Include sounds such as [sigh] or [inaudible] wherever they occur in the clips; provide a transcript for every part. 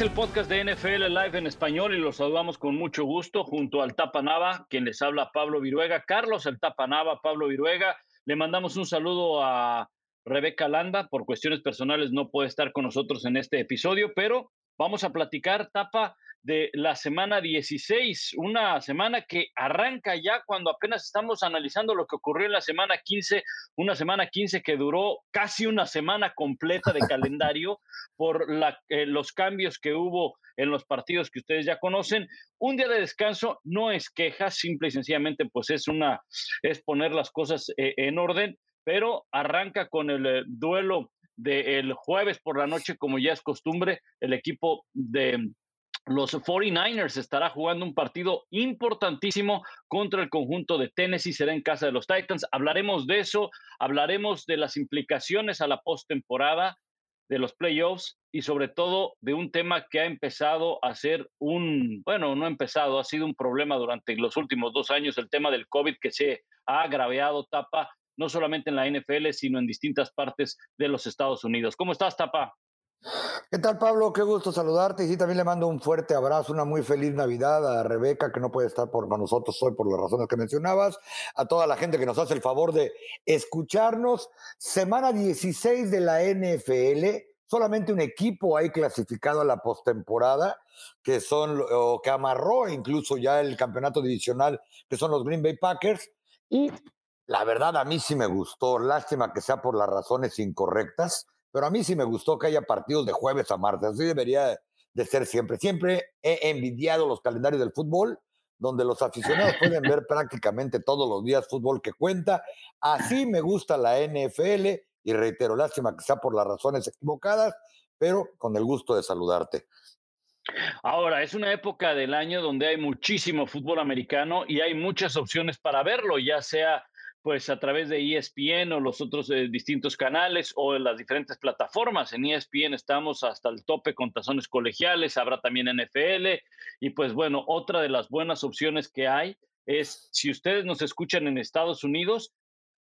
el podcast de NFL Live en español y los saludamos con mucho gusto junto al Tapa Nava, quien les habla Pablo Viruega, Carlos el Tapa Nava, Pablo Viruega. Le mandamos un saludo a Rebeca Landa, por cuestiones personales no puede estar con nosotros en este episodio, pero vamos a platicar, Tapa, de la semana 16, una semana que arranca ya cuando apenas estamos analizando lo que ocurrió en la semana 15, una semana 15 que duró casi una semana completa de calendario por la, eh, los cambios que hubo en los partidos que ustedes ya conocen. Un día de descanso no es queja, simple y sencillamente pues es una es poner las cosas eh, en orden, pero arranca con el eh, duelo del jueves por la noche, como ya es costumbre, el equipo de los 49ers estará jugando un partido importantísimo contra el conjunto de Tennessee, será en casa de los Titans. Hablaremos de eso, hablaremos de las implicaciones a la postemporada, de los playoffs y sobre todo de un tema que ha empezado a ser un, bueno, no ha empezado, ha sido un problema durante los últimos dos años, el tema del COVID que se ha agraviado, Tapa, no solamente en la NFL, sino en distintas partes de los Estados Unidos. ¿Cómo estás, Tapa? ¿Qué tal, Pablo? Qué gusto saludarte. Y sí, también le mando un fuerte abrazo, una muy feliz Navidad a Rebeca, que no puede estar por, nosotros hoy por las razones que mencionabas, a toda la gente que nos hace el favor de escucharnos. Semana 16 de la NFL, solamente un equipo hay clasificado a la postemporada, que son, o que amarró incluso ya el campeonato divisional, que son los Green Bay Packers. Y la verdad, a mí sí me gustó. Lástima que sea por las razones incorrectas pero a mí sí me gustó que haya partidos de jueves a martes, así debería de ser siempre. Siempre he envidiado los calendarios del fútbol, donde los aficionados pueden ver prácticamente todos los días fútbol que cuenta. Así me gusta la NFL y reitero, lástima que por las razones equivocadas, pero con el gusto de saludarte. Ahora, es una época del año donde hay muchísimo fútbol americano y hay muchas opciones para verlo, ya sea pues a través de ESPN o los otros eh, distintos canales o en las diferentes plataformas. En ESPN estamos hasta el tope con tazones colegiales, habrá también NFL y pues bueno, otra de las buenas opciones que hay es si ustedes nos escuchan en Estados Unidos,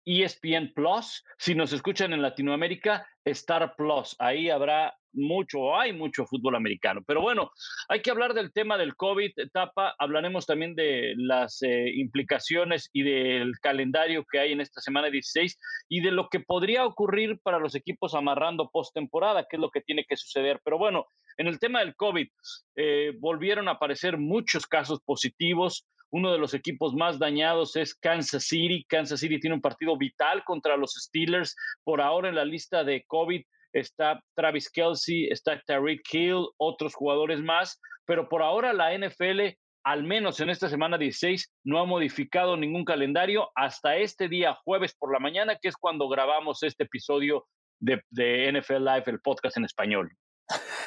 ESPN Plus, si nos escuchan en Latinoamérica, Star Plus. Ahí habrá mucho, hay mucho fútbol americano. Pero bueno, hay que hablar del tema del COVID, etapa. Hablaremos también de las eh, implicaciones y del calendario que hay en esta semana 16 y de lo que podría ocurrir para los equipos amarrando postemporada, que es lo que tiene que suceder. Pero bueno, en el tema del COVID, eh, volvieron a aparecer muchos casos positivos. Uno de los equipos más dañados es Kansas City. Kansas City tiene un partido vital contra los Steelers. Por ahora en la lista de COVID está Travis Kelsey, está Tariq Hill, otros jugadores más, pero por ahora la NFL, al menos en esta semana 16, no ha modificado ningún calendario hasta este día jueves por la mañana, que es cuando grabamos este episodio de, de NFL Live, el podcast en español.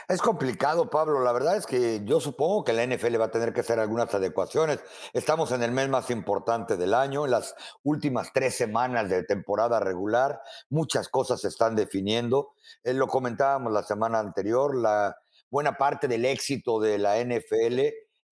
Es complicado, Pablo. La verdad es que yo supongo que la NFL va a tener que hacer algunas adecuaciones. Estamos en el mes más importante del año, en las últimas tres semanas de temporada regular. Muchas cosas se están definiendo. Eh, lo comentábamos la semana anterior, la buena parte del éxito de la NFL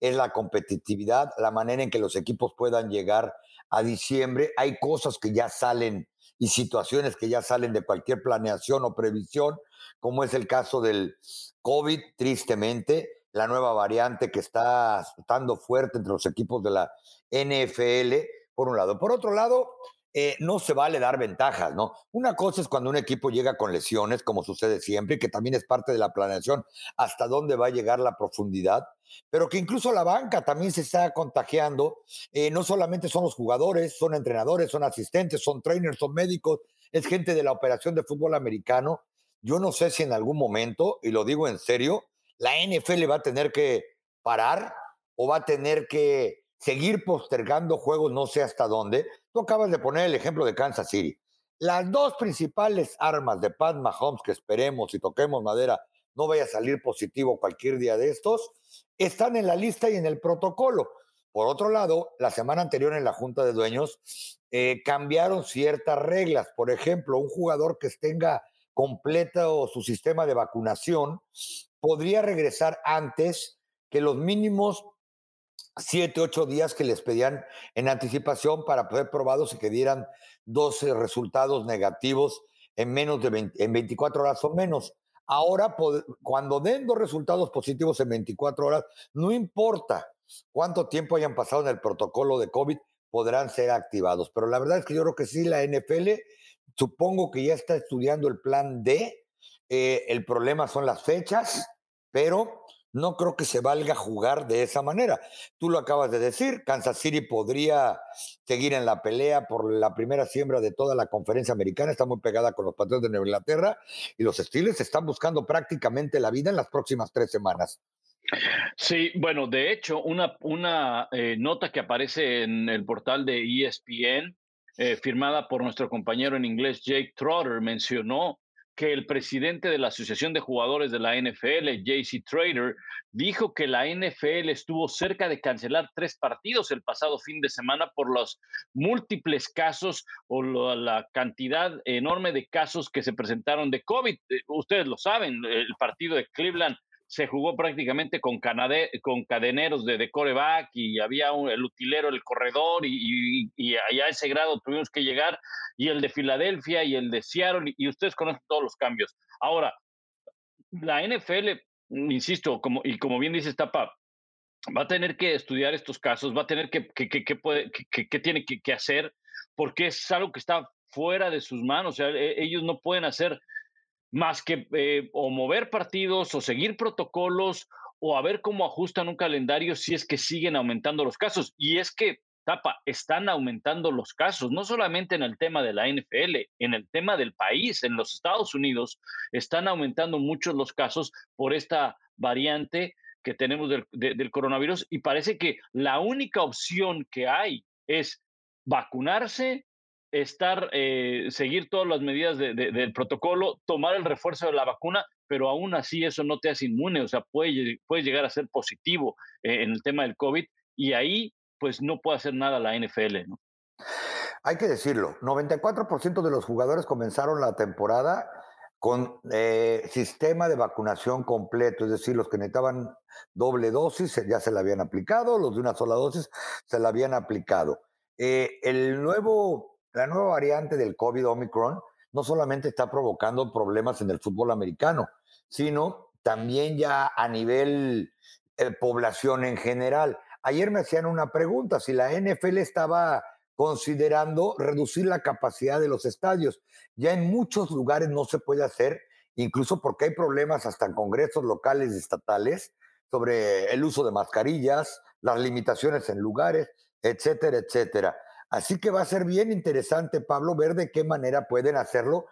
es la competitividad, la manera en que los equipos puedan llegar a diciembre. Hay cosas que ya salen y situaciones que ya salen de cualquier planeación o previsión como es el caso del COVID, tristemente, la nueva variante que está estando fuerte entre los equipos de la NFL, por un lado. Por otro lado, eh, no se vale dar ventajas, ¿no? Una cosa es cuando un equipo llega con lesiones, como sucede siempre, y que también es parte de la planeación, hasta dónde va a llegar la profundidad, pero que incluso la banca también se está contagiando. Eh, no solamente son los jugadores, son entrenadores, son asistentes, son trainers, son médicos, es gente de la operación de fútbol americano yo no sé si en algún momento, y lo digo en serio, la NFL va a tener que parar o va a tener que seguir postergando juegos, no sé hasta dónde. Acabas de poner el ejemplo de Kansas City. Las dos principales armas de Pat Mahomes, que esperemos y toquemos madera, no vaya a salir positivo cualquier día de estos, están en la lista y en el protocolo. Por otro lado, la semana anterior en la Junta de Dueños eh, cambiaron ciertas reglas. Por ejemplo, un jugador que tenga completa o su sistema de vacunación, podría regresar antes que los mínimos siete, ocho días que les pedían en anticipación para poder probados y que dieran 12 resultados negativos en menos de en 24 horas o menos. Ahora, cuando den dos resultados positivos en 24 horas, no importa cuánto tiempo hayan pasado en el protocolo de COVID, podrán ser activados. Pero la verdad es que yo creo que sí, la NFL supongo que ya está estudiando el plan D. Eh, el problema son las fechas, pero no creo que se valga jugar de esa manera. Tú lo acabas de decir, Kansas City podría seguir en la pelea por la primera siembra de toda la conferencia americana, está muy pegada con los Patriots de Nueva Inglaterra y los Steelers están buscando prácticamente la vida en las próximas tres semanas. Sí, bueno, de hecho, una, una eh, nota que aparece en el portal de ESPN, eh, firmada por nuestro compañero en inglés Jake Trotter, mencionó que el presidente de la Asociación de Jugadores de la NFL, JC Trader, dijo que la NFL estuvo cerca de cancelar tres partidos el pasado fin de semana por los múltiples casos o la cantidad enorme de casos que se presentaron de COVID. Eh, ustedes lo saben, el partido de Cleveland se jugó prácticamente con, con cadeneros de, de coreback y había el utilero, el corredor y, y, allá a ese grado tuvimos que llegar y el de Filadelfia y el de Seattle y, ustedes conocen todos los cambios. Ahora, la NFL, insisto, como, y como bien dice Tapa, va a tener que estudiar estos casos, va a tener que, que, que, puede, que, tiene que, hacer, porque es algo que está fuera de sus manos, o sea, e, ellos no pueden hacer más que eh, o mover partidos o seguir protocolos o a ver cómo ajustan un calendario si es que siguen aumentando los casos. Y es que, tapa, están aumentando los casos, no solamente en el tema de la NFL, en el tema del país, en los Estados Unidos, están aumentando muchos los casos por esta variante que tenemos del, del coronavirus y parece que la única opción que hay es vacunarse estar, eh, seguir todas las medidas del protocolo, tomar el refuerzo de la vacuna, pero aún así eso no te hace inmune, o sea, puede, puede llegar a ser positivo eh, en el tema del COVID y ahí pues no puede hacer nada la NFL, ¿no? Hay que decirlo, 94% de los jugadores comenzaron la temporada con eh, sistema de vacunación completo, es decir, los que necesitaban doble dosis ya se la habían aplicado, los de una sola dosis se la habían aplicado. el nuevo la nueva variante del COVID Omicron no solamente está provocando problemas en el fútbol americano, sino también ya a nivel eh, población en general. Ayer me hacían una pregunta, si la NFL estaba considerando reducir la capacidad de los estadios. Ya en muchos lugares no se puede hacer, incluso porque hay problemas hasta en congresos locales y estatales sobre el uso de mascarillas, las limitaciones en lugares, etcétera, etcétera. Así que va a ser bien interesante, Pablo, ver de qué manera pueden hacerlo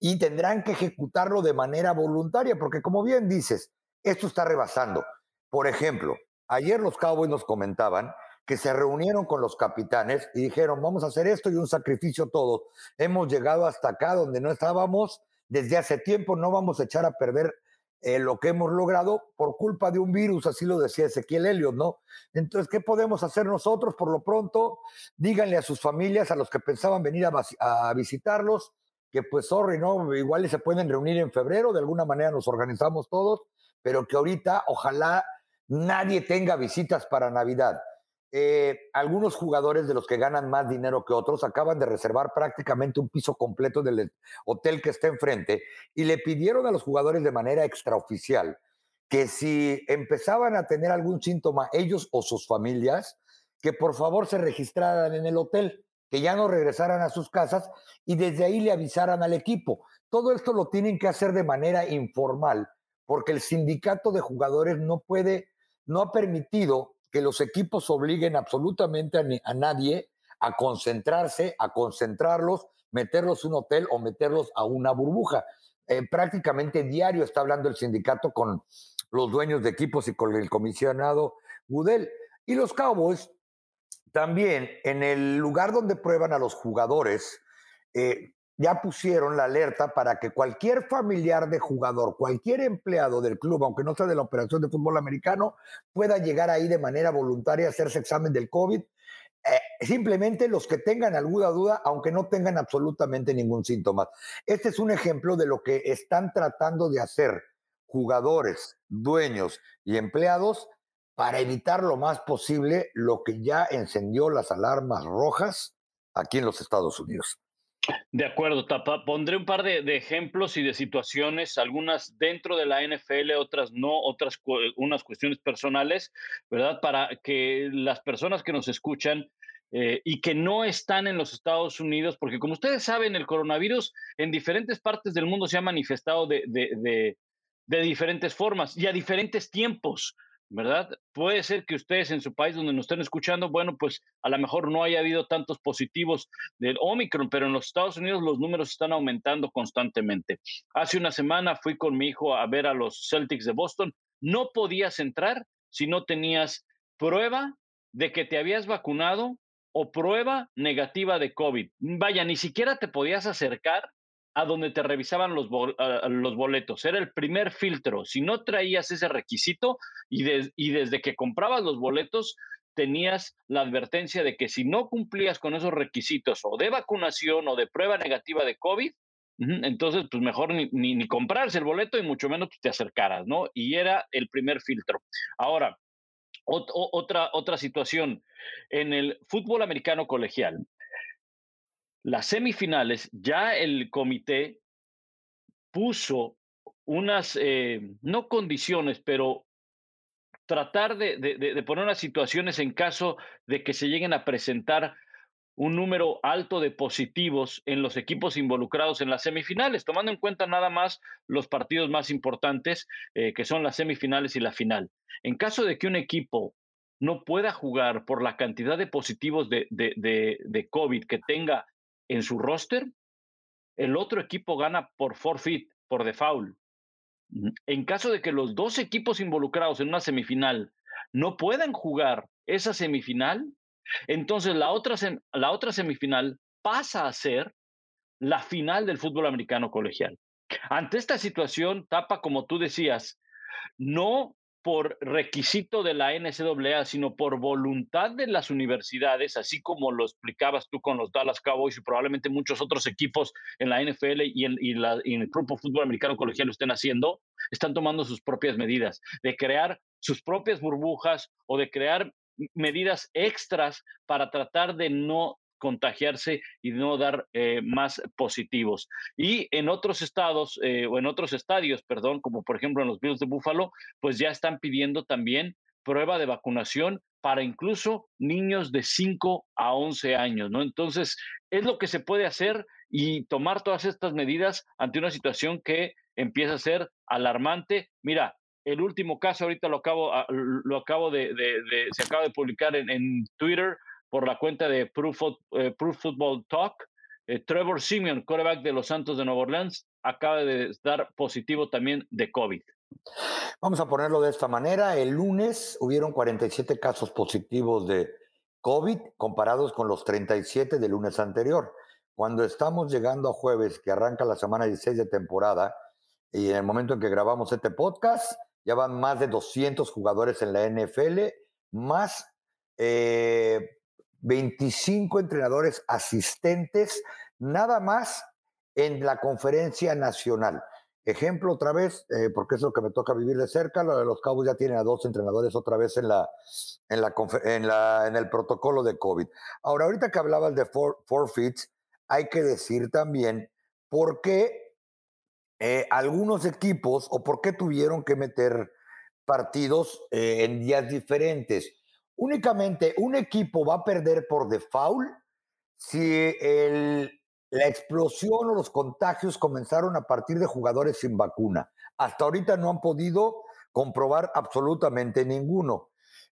y tendrán que ejecutarlo de manera voluntaria, porque como bien dices, esto está rebasando. Por ejemplo, ayer los Cowboys nos comentaban que se reunieron con los capitanes y dijeron, vamos a hacer esto y un sacrificio todos. Hemos llegado hasta acá donde no estábamos desde hace tiempo, no vamos a echar a perder eh, lo que hemos logrado por culpa de un virus, así lo decía Ezequiel Elliot, ¿no? Entonces, ¿qué podemos hacer nosotros? Por lo pronto, díganle a sus familias, a los que pensaban venir a, visitarlos, que pues, sorry, ¿no? Igual se pueden reunir en febrero, de alguna manera nos organizamos todos, pero que ahorita ojalá nadie tenga visitas para Navidad. Eh, algunos jugadores de los que ganan más dinero que otros acaban de reservar prácticamente un piso completo del hotel que está enfrente y le pidieron a los jugadores de manera extraoficial que si empezaban a tener algún síntoma ellos o sus familias, que por favor se registraran en el hotel, que ya no regresaran a sus casas y desde ahí le avisaran al equipo. Todo esto lo tienen que hacer de manera informal, porque el sindicato de jugadores no puede, no ha permitido que los equipos obliguen absolutamente a, nadie a concentrarse, a concentrarlos, meterlos en un hotel o meterlos a una burbuja. Eh, prácticamente diario está hablando el sindicato con los dueños de equipos y con el comisionado Gudel. Y los Cowboys también, en el lugar donde prueban a los jugadores, eh, ya pusieron la alerta para que cualquier familiar de jugador, cualquier empleado del club, aunque no sea de la operación de fútbol americano, pueda llegar ahí de manera voluntaria a hacerse examen del COVID. Eh, simplemente los que tengan alguna duda, aunque no tengan absolutamente ningún síntoma. Este es un ejemplo de lo que están tratando de hacer jugadores, dueños y empleados para evitar lo más posible lo que ya encendió las alarmas rojas aquí en los Estados Unidos. De acuerdo, Tapa. Pondré un par de, ejemplos y de situaciones, algunas dentro de la NFL, otras no, otras unas cuestiones personales, ¿verdad? Para que las personas que nos escuchan eh, y que no están en los Estados Unidos, porque como ustedes saben, el coronavirus en diferentes partes del mundo se ha manifestado de, de diferentes formas y a diferentes tiempos. ¿Verdad? Puede ser que ustedes en su país donde nos estén escuchando, bueno, pues a lo mejor no haya habido tantos positivos del Omicron, pero en los Estados Unidos los números están aumentando constantemente. Hace una semana fui con mi hijo a ver a los Celtics de Boston. No podías entrar si no tenías prueba de que te habías vacunado o prueba negativa de COVID. Vaya, ni siquiera te podías acercar a donde te revisaban los, los boletos. Era el primer filtro. Si no traías ese requisito y, y desde que comprabas los boletos, tenías la advertencia de que si no cumplías con esos requisitos o de vacunación o de prueba negativa de COVID, entonces pues mejor ni, ni, comprarse el boleto y mucho menos te acercaras, ¿no? Y era el primer filtro. Ahora, otra, otra situación, en el fútbol americano colegial, las semifinales, ya el comité puso unas, eh, no condiciones, pero tratar de, poner unas situaciones en caso de que se lleguen a presentar un número alto de positivos en los equipos involucrados en las semifinales, tomando en cuenta nada más los partidos más importantes, eh, que son las semifinales y la final. En caso de que un equipo no pueda jugar por la cantidad de positivos de, de COVID que tenga en su roster, el otro equipo gana por forfeit, por default. En caso de que los dos equipos involucrados en una semifinal no puedan jugar esa semifinal, entonces la otra, la otra semifinal pasa a ser la final del fútbol americano colegial. Ante esta situación, Tapa, como tú decías, no por requisito de la NCAA, sino por voluntad de las universidades, así como lo explicabas tú con los Dallas Cowboys y probablemente muchos otros equipos en la NFL y en, el propio fútbol americano colegial lo estén haciendo, están tomando sus propias medidas de crear sus propias burbujas o de crear medidas extras para tratar de no contagiarse y no dar eh, más positivos. Y en otros estados, eh, o en otros estadios, perdón, como por ejemplo en los Bills de Buffalo, pues ya están pidiendo también prueba de vacunación para incluso niños de 5 a 11 años, ¿no? Entonces, es lo que se puede hacer y tomar todas estas medidas ante una situación que empieza a ser alarmante. Mira, el último caso ahorita lo acabo, ah, lo acabo de, se acaba de publicar en, en Twitter, por la cuenta de Proof, eh, Football Talk. Eh, Trevor Simeon, quarterback de los Santos de Nueva Orleans, acaba de dar positivo también de COVID. Vamos a ponerlo de esta manera. El lunes hubieron 47 casos positivos de COVID comparados con los 37 del lunes anterior. Cuando estamos llegando a jueves, que arranca la semana 16 de temporada, y en el momento en que grabamos este podcast, ya van más de 200 jugadores en la NFL, más eh, 25 entrenadores asistentes, nada más en la conferencia nacional. Ejemplo otra vez, eh, porque es lo que me toca vivir de cerca, lo de los Cabos ya tienen a dos entrenadores otra vez en, la, en, la, en, la, en el protocolo de COVID. Ahora, ahorita que hablabas de forfeits, hay que decir también por qué eh, algunos equipos o por qué tuvieron que meter partidos eh, en días diferentes. Únicamente un equipo va a perder por default si la explosión o los contagios comenzaron a partir de jugadores sin vacuna. Hasta ahorita no han podido comprobar absolutamente ninguno.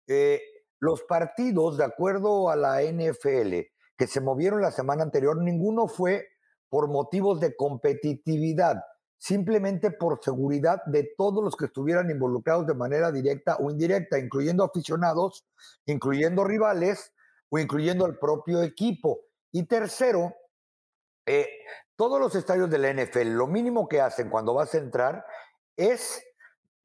Eh, los partidos, de acuerdo a la NFL, que se movieron la semana anterior, ninguno fue por motivos de competitividad simplemente por seguridad de todos los que estuvieran involucrados de manera directa o indirecta, incluyendo aficionados, incluyendo rivales o incluyendo el propio equipo. Y tercero, eh, todos los estadios de la NFL, lo mínimo que hacen cuando vas a entrar es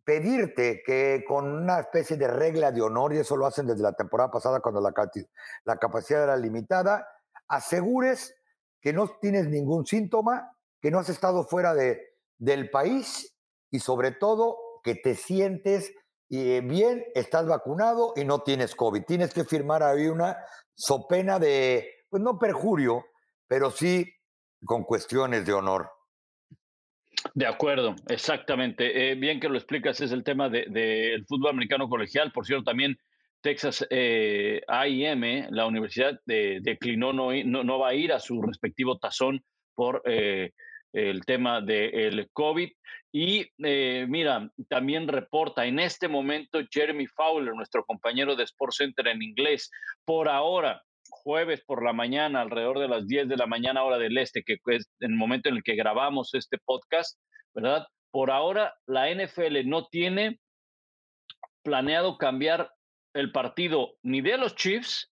pedirte que con una especie de regla de honor, y eso lo hacen desde la temporada pasada cuando la capacidad era limitada, asegures que no tienes ningún síntoma, que no has estado fuera de, del país y sobre todo que te sientes eh, bien, estás vacunado y no tienes COVID. Tienes que firmar ahí una sopena de, pues no perjurio, pero sí con cuestiones de honor. De acuerdo, exactamente. Eh, bien que lo explicas, es el tema del de, fútbol americano colegial. Por cierto, también Texas eh, la universidad, declinó, no, no, va a ir a su respectivo tazón por eh, el tema del COVID. Y eh, mira, también reporta en este momento Jeremy Fowler, nuestro compañero de Sports Center en inglés, por ahora, jueves por la mañana, alrededor de las 10 de la mañana hora del este, que es el momento en el que grabamos este podcast, ¿verdad? Por ahora, la NFL no tiene planeado cambiar el partido ni de los Chiefs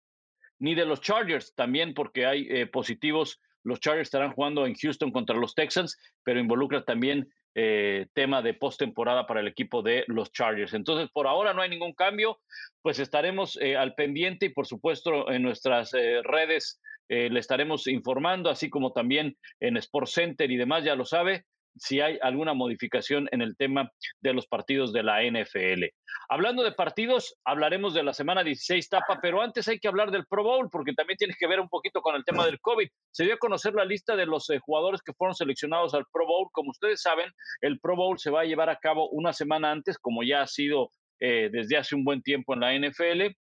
ni de los Chargers, también porque hay eh, positivos los Chargers estarán jugando en Houston contra los Texans, pero involucra también eh, tema de postemporada para el equipo de los Chargers. Entonces, por ahora no hay ningún cambio, pues estaremos eh, al pendiente y por supuesto en nuestras eh, redes le estaremos informando, así como también en Sports Center y demás, ya lo sabe si hay alguna modificación en el tema de los partidos de la NFL. Hablando de partidos, hablaremos de la semana 16 tapa, pero antes hay que hablar del Pro Bowl, porque también tiene que ver un poquito con el tema del COVID. Se dio a conocer la lista de los eh, jugadores que fueron seleccionados al Pro Bowl. Como ustedes saben, el Pro Bowl se va a llevar a cabo una semana antes, como ya ha sido eh, desde hace un buen tiempo en la NFL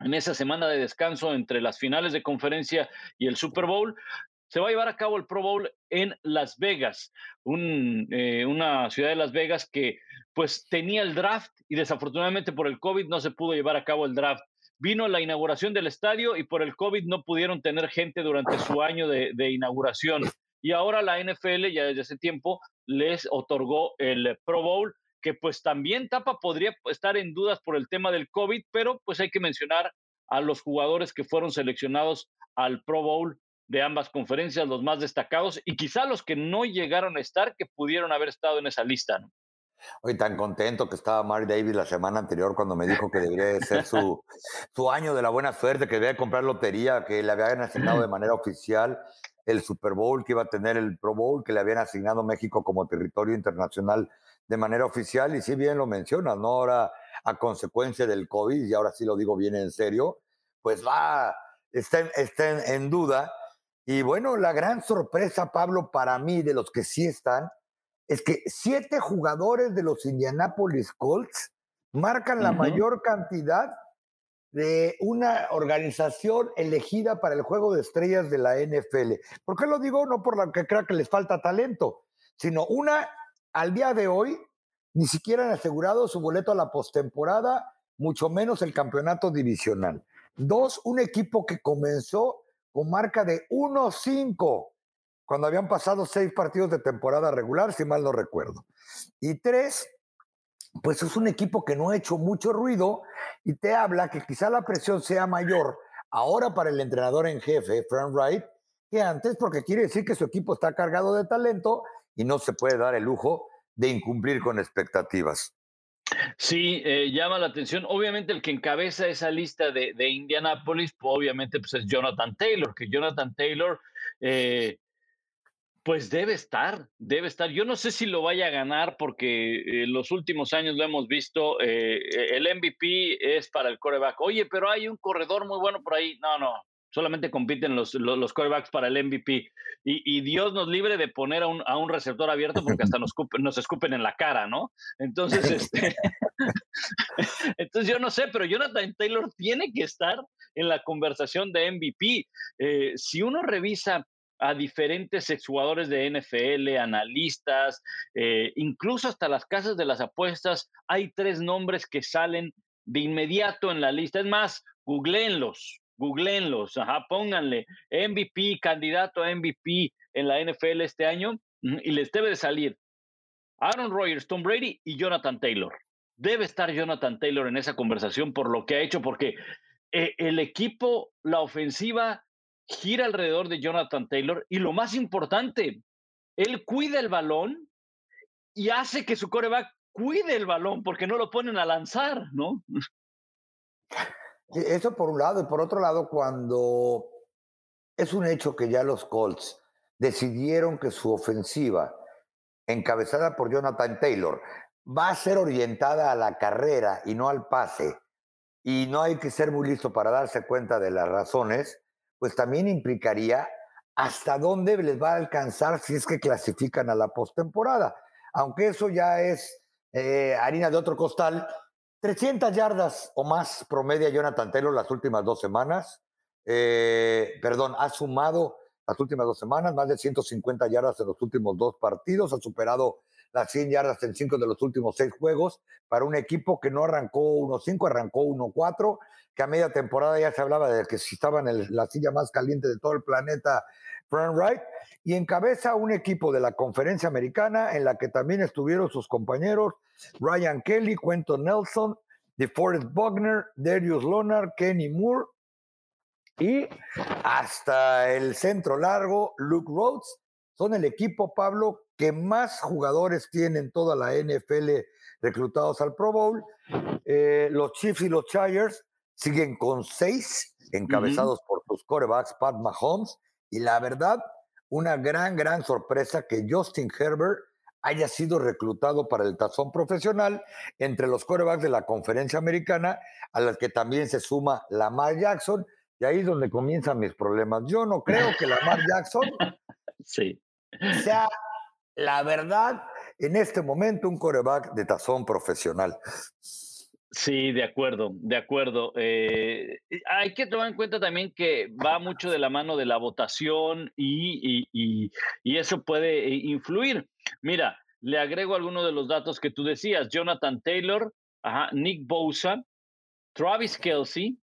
en esa semana de descanso entre las finales de conferencia y el Super Bowl se va a llevar a cabo el Pro Bowl en Las Vegas, eh, una ciudad de Las Vegas que pues tenía el draft y desafortunadamente por el COVID no se pudo llevar a cabo el draft. Vino la inauguración del estadio y por el COVID no pudieron tener gente durante su año de, inauguración. Y ahora la NFL ya desde ese tiempo les otorgó el Pro Bowl, que pues también Tapa podría estar en dudas por el tema del COVID, pero pues hay que mencionar a los jugadores que fueron seleccionados al Pro Bowl de ambas conferencias, los más destacados y quizá los que no llegaron a estar, que pudieron haber estado en esa lista. ¿no? Hoy tan contento que estaba Mark Davis la semana anterior cuando me dijo que debería ser su, [laughs] su año de la buena suerte, que debía comprar lotería, que le habían asignado de manera oficial el Super Bowl, que iba a tener el Pro Bowl, que le habían asignado México como territorio internacional de manera oficial. Y si bien lo mencionas, ¿no? Ahora, a consecuencia del COVID, y ahora sí lo digo bien en serio, pues va, está, está en duda y bueno, la gran sorpresa, Pablo, para mí, de los que sí están, es que siete jugadores de los Indianapolis Colts marcan la mayor cantidad de una organización elegida para el juego de estrellas de la NFL. ¿Por qué lo digo? No por la que crea que les falta talento, sino una, al día de hoy, ni siquiera han asegurado su boleto a la postemporada, mucho menos el campeonato divisional. Dos, un equipo que comenzó con marca de 1-5 cuando habían pasado seis partidos de temporada regular, si mal no recuerdo. Y tres, pues es un equipo que no ha hecho mucho ruido y te habla que quizá la presión sea mayor ahora para el entrenador en jefe, Frank Wright, que antes, porque quiere decir que su equipo está cargado de talento y no se puede dar el lujo de incumplir con expectativas. Sí, eh, llama la atención. Obviamente el que encabeza esa lista de, de Indianapolis, pues, obviamente pues es Jonathan Taylor, que Jonathan Taylor, eh, pues debe estar, debe estar. Yo no sé si lo vaya a ganar porque en los últimos años lo hemos visto, eh, el MVP es para el coreback. Oye, pero hay un corredor muy bueno por ahí. No, no, solamente compiten los, los, corebacks para el MVP. Y, Dios nos libre de poner a un, a un receptor abierto porque hasta nos, nos escupen en la cara, ¿no? Entonces, [laughs] este, [laughs] entonces yo no sé, pero Jonathan Taylor tiene que estar en la conversación de MVP. Eh, si uno revisa a diferentes exjugadores de NFL, analistas, eh, incluso hasta las casas de las apuestas, hay tres nombres que salen de inmediato en la lista. Es más, googleenlos, googleenlos, ajá, pónganle MVP, candidato a MVP en la NFL este año y les debe de salir Aaron Rodgers, Tom Brady y Jonathan Taylor. Debe estar Jonathan Taylor en esa conversación por lo que ha hecho, porque eh, el equipo, la ofensiva gira alrededor de Jonathan Taylor y lo más importante, él cuida el balón y hace que su coreback cuide el balón porque no lo ponen a lanzar, ¿no? [laughs] E, eso por un lado. Y por otro lado, cuando es un hecho que ya los Colts decidieron que su ofensiva, encabezada por Jonathan Taylor, va a ser orientada a la carrera y no al pase, y no hay que ser muy listo para darse cuenta de las razones, pues también implicaría hasta dónde les va a alcanzar si es que clasifican a la postemporada. Aunque eso ya es eh, harina de otro costal, 300 yardas o más promedia Jonathan Taylor las últimas dos semanas. Eh, perdón, ha sumado las últimas dos semanas más de 150 yardas en los últimos dos partidos, ha superado las 100 yardas en cinco de los últimos seis juegos para un equipo que no arrancó 1-5, arrancó 1-4, que a media temporada ya se hablaba de que si estaba en la silla más caliente de todo el planeta, Frank Wright, y encabeza un equipo de la conferencia americana en la que también estuvieron sus compañeros Ryan Kelly, Quentin Nelson, DeForest Buckner, Darius Leonard, Kenny Moore y hasta el centro largo, Luke Rhodes. Son el equipo, Pablo, que más jugadores tienen toda la NFL reclutados al Pro Bowl. Eh, los Chiefs y los Chargers siguen con seis, encabezados por sus corebacks, Pat Mahomes. Y la verdad, una gran, gran sorpresa que Justin Herbert haya sido reclutado para el tazón profesional entre los corebacks de la conferencia americana, a las que también se suma Lamar Jackson, y ahí es donde comienzan mis problemas. Yo no creo que Lamar Jackson [laughs] sí. sea, la verdad, en este momento un coreback de tazón profesional. Sí, de acuerdo, de acuerdo. Eh, hay que tomar en cuenta también que va mucho de la mano de la votación y, eso puede eh, influir. Mira, le agrego algunos de los datos que tú decías. Jonathan Taylor, Nick Bosa, Travis Kelsey,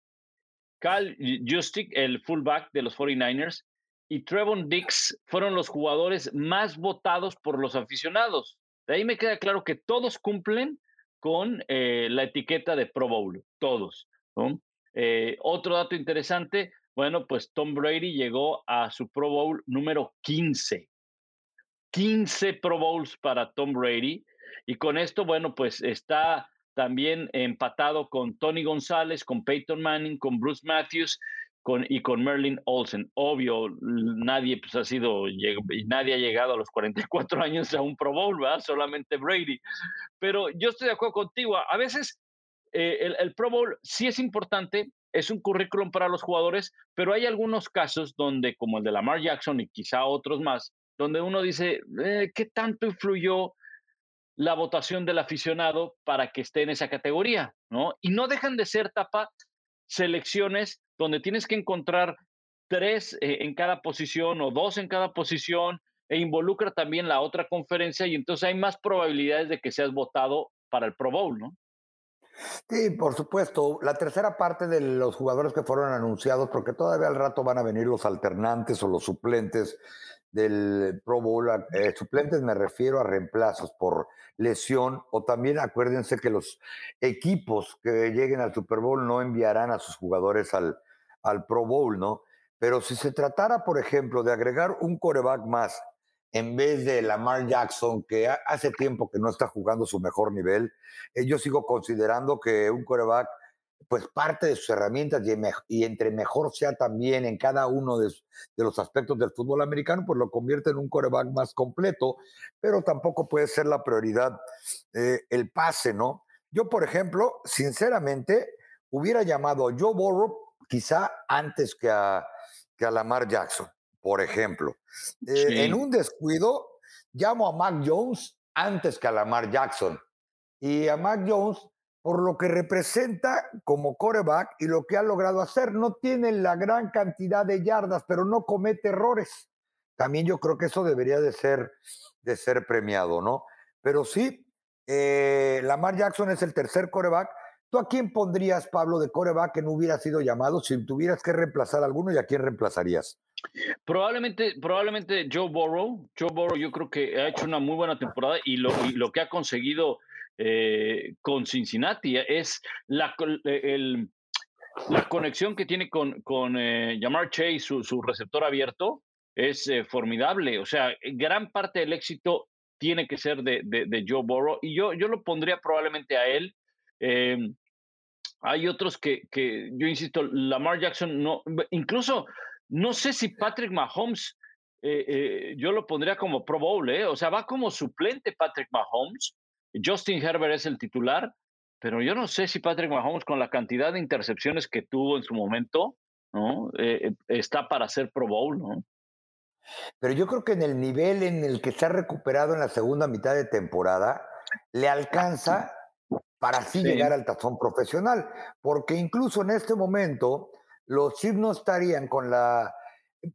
Cal Justick, el fullback de los 49ers, y Trevon Dix fueron los jugadores más votados por los aficionados. De ahí me queda claro que todos cumplen con eh, la etiqueta de Pro Bowl, todos. Eh, otro dato interesante, bueno, pues Tom Brady llegó a su Pro Bowl número 15. 15 Pro Bowls para Tom Brady. Y con esto, bueno, pues está también empatado con Tony González, con Peyton Manning, con Bruce Matthews con, y con Merlin Olsen. Obvio, nadie pues, ha sido, nadie ha llegado a los 44 años a un Pro Bowl, ¿verdad? Solamente Brady. Pero yo estoy de acuerdo contigo. A veces eh, el, Pro Bowl sí es importante, es un currículum para los jugadores, pero hay algunos casos donde, como el de Lamar Jackson y quizá otros más, donde uno dice, eh, ¿qué tanto influyó la votación del aficionado para que esté en esa categoría? ¿no? Y no dejan de ser tapa selecciones donde tienes que encontrar tres eh, en cada posición o dos en cada posición e involucra también la otra conferencia y entonces hay más probabilidades de que seas votado para el Pro Bowl, ¿no? Sí, por supuesto. La tercera parte de los jugadores que fueron anunciados, porque todavía al rato van a venir los alternantes o los suplentes del Pro Bowl. Eh, suplentes me refiero a reemplazos por lesión o también acuérdense que los equipos que lleguen al Super Bowl no enviarán a sus jugadores al, al Pro Bowl, ¿no? Pero si se tratara, por ejemplo, de agregar un coreback más en vez de Lamar Jackson, que hace tiempo que no está jugando su mejor nivel, eh, yo sigo considerando que un coreback, pues parte de sus herramientas y, entre mejor sea también en cada uno de, los aspectos del fútbol americano, pues lo convierte en un coreback más completo, pero tampoco puede ser la prioridad eh, el pase, ¿no? Yo, por ejemplo, sinceramente, hubiera llamado a Joe Burrow quizá antes que a, que a Lamar Jackson, por ejemplo. Eh, en un descuido, llamo a Mac Jones antes que a Lamar Jackson. Y a Mac Jones, por lo que representa como coreback y lo que ha logrado hacer, no tiene la gran cantidad de yardas, pero no comete errores. También yo creo que eso debería de ser, de ser premiado, ¿no? Pero sí, eh, Lamar Jackson es el tercer coreback ¿Tú a quién pondrías, Pablo, de coreback que no hubiera sido llamado si tuvieras que reemplazar a alguno y a quién reemplazarías? Probablemente, probablemente Joe Burrow. Joe Burrow yo creo que ha hecho una muy buena temporada y lo, lo que ha conseguido eh, con Cincinnati es la, el, la conexión que tiene con, con eh, Jamar Chase, su, su, receptor abierto, es eh, formidable. O sea, gran parte del éxito tiene que ser de, de, Joe Burrow y yo, yo lo pondría probablemente a él. Eh, hay otros que, que, yo insisto, Lamar Jackson no, incluso no sé si Patrick Mahomes, yo lo pondría como Pro Bowl, o sea, va como suplente Patrick Mahomes, Justin Herbert es el titular, pero yo no sé si Patrick Mahomes con la cantidad de intercepciones que tuvo en su momento, ¿no? está para ser Pro Bowl, ¿no? Pero yo creo que en el nivel en el que se ha recuperado en la segunda mitad de temporada, le alcanza para así llegar al tazón profesional. Porque incluso en este momento, los Chiefs no estarían con la